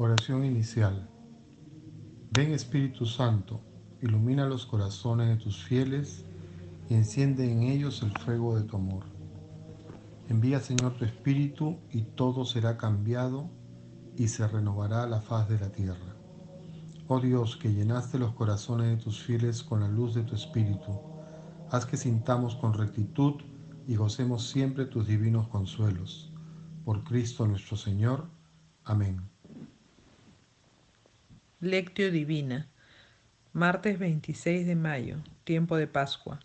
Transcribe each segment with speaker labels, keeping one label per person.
Speaker 1: Oración inicial. Ven Espíritu Santo, ilumina los corazones de tus fieles y enciende en ellos el fuego de tu amor. Envía Señor tu Espíritu y todo será cambiado y se renovará la faz de la tierra. Oh Dios, que llenaste los corazones de tus fieles con la luz de tu Espíritu, haz que sintamos con rectitud y gocemos siempre tus divinos consuelos. Por Cristo nuestro Señor. Amén.
Speaker 2: Lectio Divina, martes 26 de mayo, tiempo de Pascua,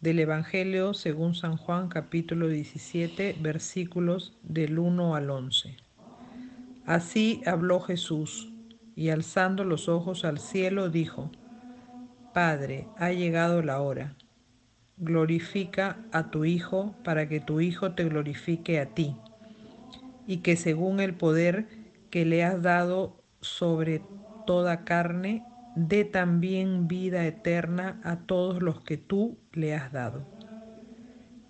Speaker 2: del Evangelio según San Juan capítulo 17 versículos del 1 al 11. Así habló Jesús, y alzando los ojos al cielo dijo, Padre, ha llegado la hora. Glorifica a tu Hijo para que tu Hijo te glorifique a ti, y que según el poder que le has dado sobre toda carne, dé también vida eterna a todos los que tú le has dado.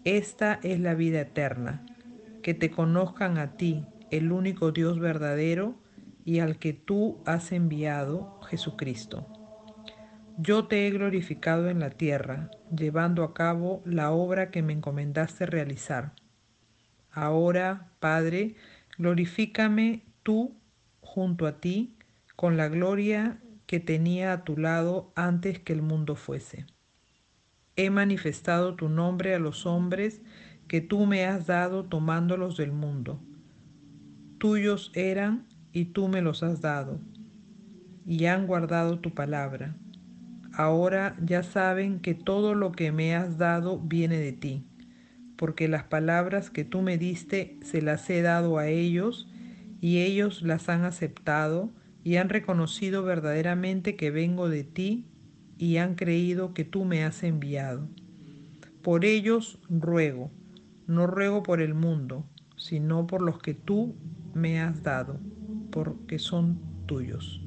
Speaker 2: Esta es la vida eterna, que te conozcan a ti, el único Dios verdadero, y al que tú has enviado, Jesucristo. Yo te he glorificado en la tierra, llevando a cabo la obra que me encomendaste realizar. Ahora, Padre, glorifícame tú junto a ti con la gloria que tenía a tu lado antes que el mundo fuese. He manifestado tu nombre a los hombres que tú me has dado tomándolos del mundo. Tuyos eran y tú me los has dado, y han guardado tu palabra. Ahora ya saben que todo lo que me has dado viene de ti, porque las palabras que tú me diste se las he dado a ellos, y ellos las han aceptado, y han reconocido verdaderamente que vengo de ti y han creído que tú me has enviado. Por ellos ruego, no ruego por el mundo, sino por los que tú me has dado, porque son tuyos.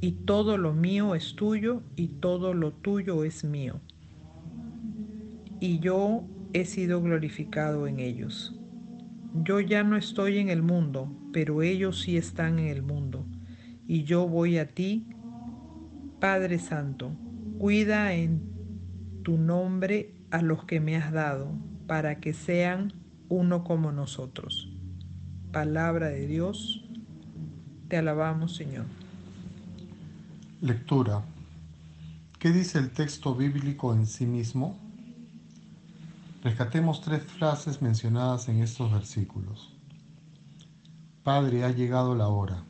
Speaker 2: Y todo lo mío es tuyo y todo lo tuyo es mío. Y yo he sido glorificado en ellos. Yo ya no estoy en el mundo, pero ellos sí están en el mundo y yo voy a ti, Padre Santo, cuida en tu nombre a los que me has dado, para que sean uno como nosotros. Palabra de Dios, te alabamos Señor.
Speaker 1: Lectura. ¿Qué dice el texto bíblico en sí mismo? Rescatemos tres frases mencionadas en estos versículos. Padre, ha llegado la hora.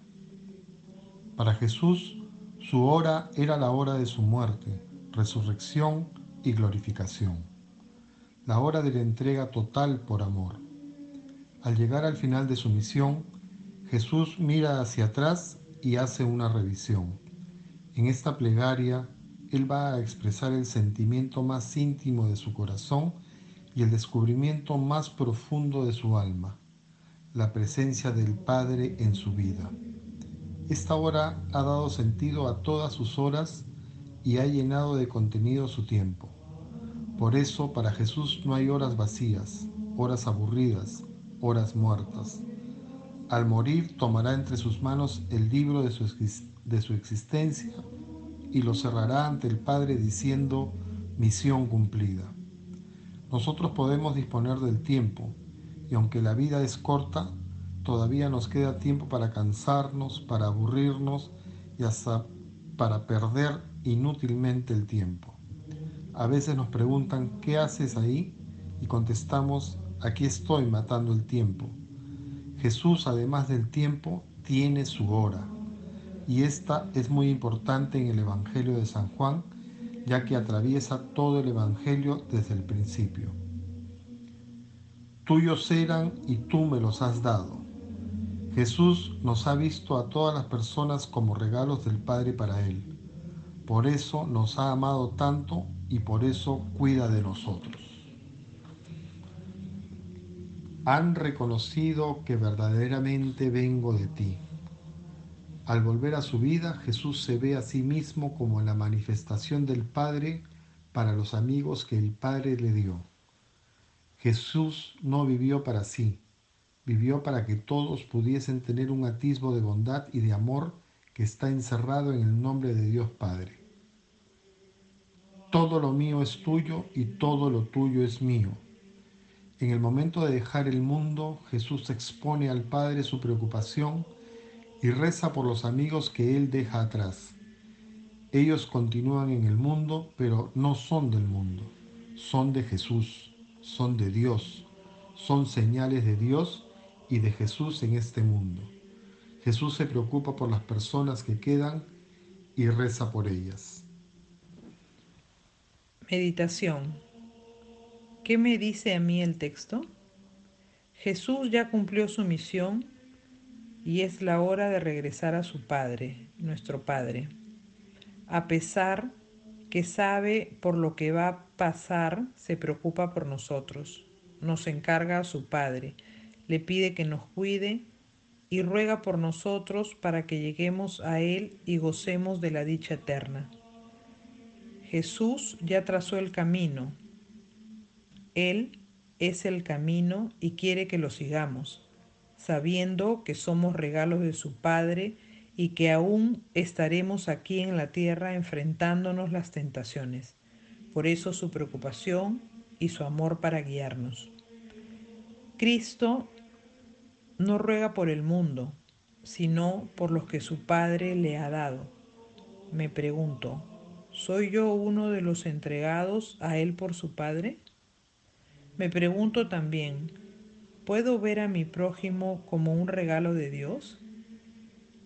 Speaker 1: Para Jesús, su hora era la hora de su muerte, resurrección y glorificación, la hora de la entrega total por amor. Al llegar al final de su misión, Jesús mira hacia atrás y hace una revisión. En esta plegaria, Él va a expresar el sentimiento más íntimo de su corazón y el descubrimiento más profundo de su alma, la presencia del Padre en su vida. Esta hora ha dado sentido a todas sus horas y ha llenado de contenido su tiempo. Por eso para Jesús no hay horas vacías, horas aburridas, horas muertas. Al morir tomará entre sus manos el libro de su, de su existencia y lo cerrará ante el Padre diciendo, misión cumplida. Nosotros podemos disponer del tiempo y aunque la vida es corta, todavía nos queda tiempo para cansarnos, para aburrirnos y hasta para perder inútilmente el tiempo. A veces nos preguntan, ¿qué haces ahí? Y contestamos, aquí estoy matando el tiempo. Jesús, además del tiempo, tiene su hora. Y esta es muy importante en el Evangelio de San Juan, ya que atraviesa todo el Evangelio desde el principio. Tuyos eran y tú me los has dado. Jesús nos ha visto a todas las personas como regalos del Padre para Él. Por eso nos ha amado tanto y por eso cuida de nosotros. Han reconocido que verdaderamente vengo de ti. Al volver a su vida, Jesús se ve a sí mismo como la manifestación del Padre para los amigos que el Padre le dio. Jesús no vivió para sí, vivió para que todos pudiesen tener un atisbo de bondad y de amor que está encerrado en el nombre de Dios Padre. Todo lo mío es tuyo y todo lo tuyo es mío. En el momento de dejar el mundo, Jesús expone al Padre su preocupación y reza por los amigos que Él deja atrás. Ellos continúan en el mundo, pero no son del mundo, son de Jesús, son de Dios, son señales de Dios y de Jesús en este mundo. Jesús se preocupa por las personas que quedan y reza por ellas.
Speaker 2: Meditación. ¿Qué me dice a mí el texto? Jesús ya cumplió su misión y es la hora de regresar a su Padre, nuestro Padre. A pesar que sabe por lo que va a pasar, se preocupa por nosotros, nos encarga a su Padre, le pide que nos cuide y ruega por nosotros para que lleguemos a Él y gocemos de la dicha eterna. Jesús ya trazó el camino. Él es el camino y quiere que lo sigamos, sabiendo que somos regalos de su Padre y que aún estaremos aquí en la tierra enfrentándonos las tentaciones. Por eso su preocupación y su amor para guiarnos. Cristo no ruega por el mundo, sino por los que su Padre le ha dado. Me pregunto, ¿soy yo uno de los entregados a Él por su Padre? Me pregunto también, ¿puedo ver a mi prójimo como un regalo de Dios?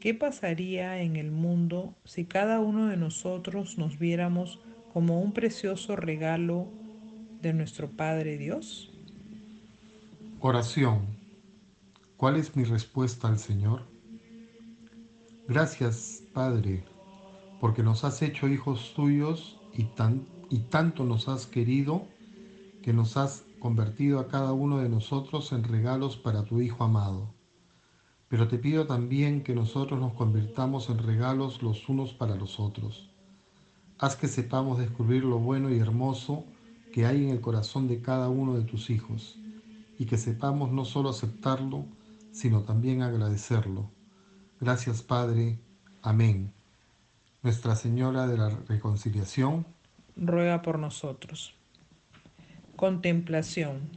Speaker 2: ¿Qué pasaría en el mundo si cada uno de nosotros nos viéramos como un precioso regalo de nuestro Padre Dios?
Speaker 1: Oración. ¿Cuál es mi respuesta al Señor? Gracias, Padre, porque nos has hecho hijos tuyos y, tan, y tanto nos has querido que nos has convertido a cada uno de nosotros en regalos para tu Hijo amado. Pero te pido también que nosotros nos convirtamos en regalos los unos para los otros. Haz que sepamos descubrir lo bueno y hermoso que hay en el corazón de cada uno de tus hijos y que sepamos no solo aceptarlo, sino también agradecerlo. Gracias Padre. Amén. Nuestra Señora de la Reconciliación,
Speaker 2: ruega por nosotros. Contemplación.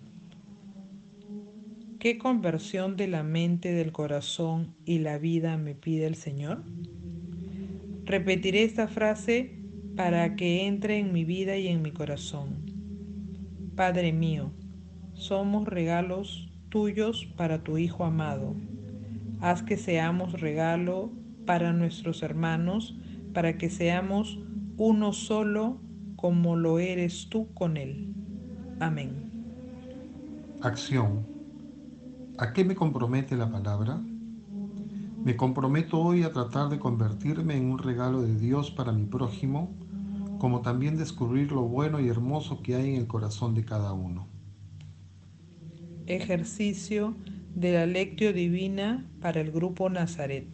Speaker 2: ¿Qué conversión de la mente, del corazón y la vida me pide el Señor? Repetiré esta frase para que entre en mi vida y en mi corazón. Padre mío, somos regalos tuyos para tu Hijo amado. Haz que seamos regalo para nuestros hermanos, para que seamos uno solo como lo eres tú con Él. Amén.
Speaker 1: Acción. ¿A qué me compromete la palabra? Me comprometo hoy a tratar de convertirme en un regalo de Dios para mi prójimo, como también descubrir lo bueno y hermoso que hay en el corazón de cada uno
Speaker 2: ejercicio de la lectio divina para el grupo Nazaret.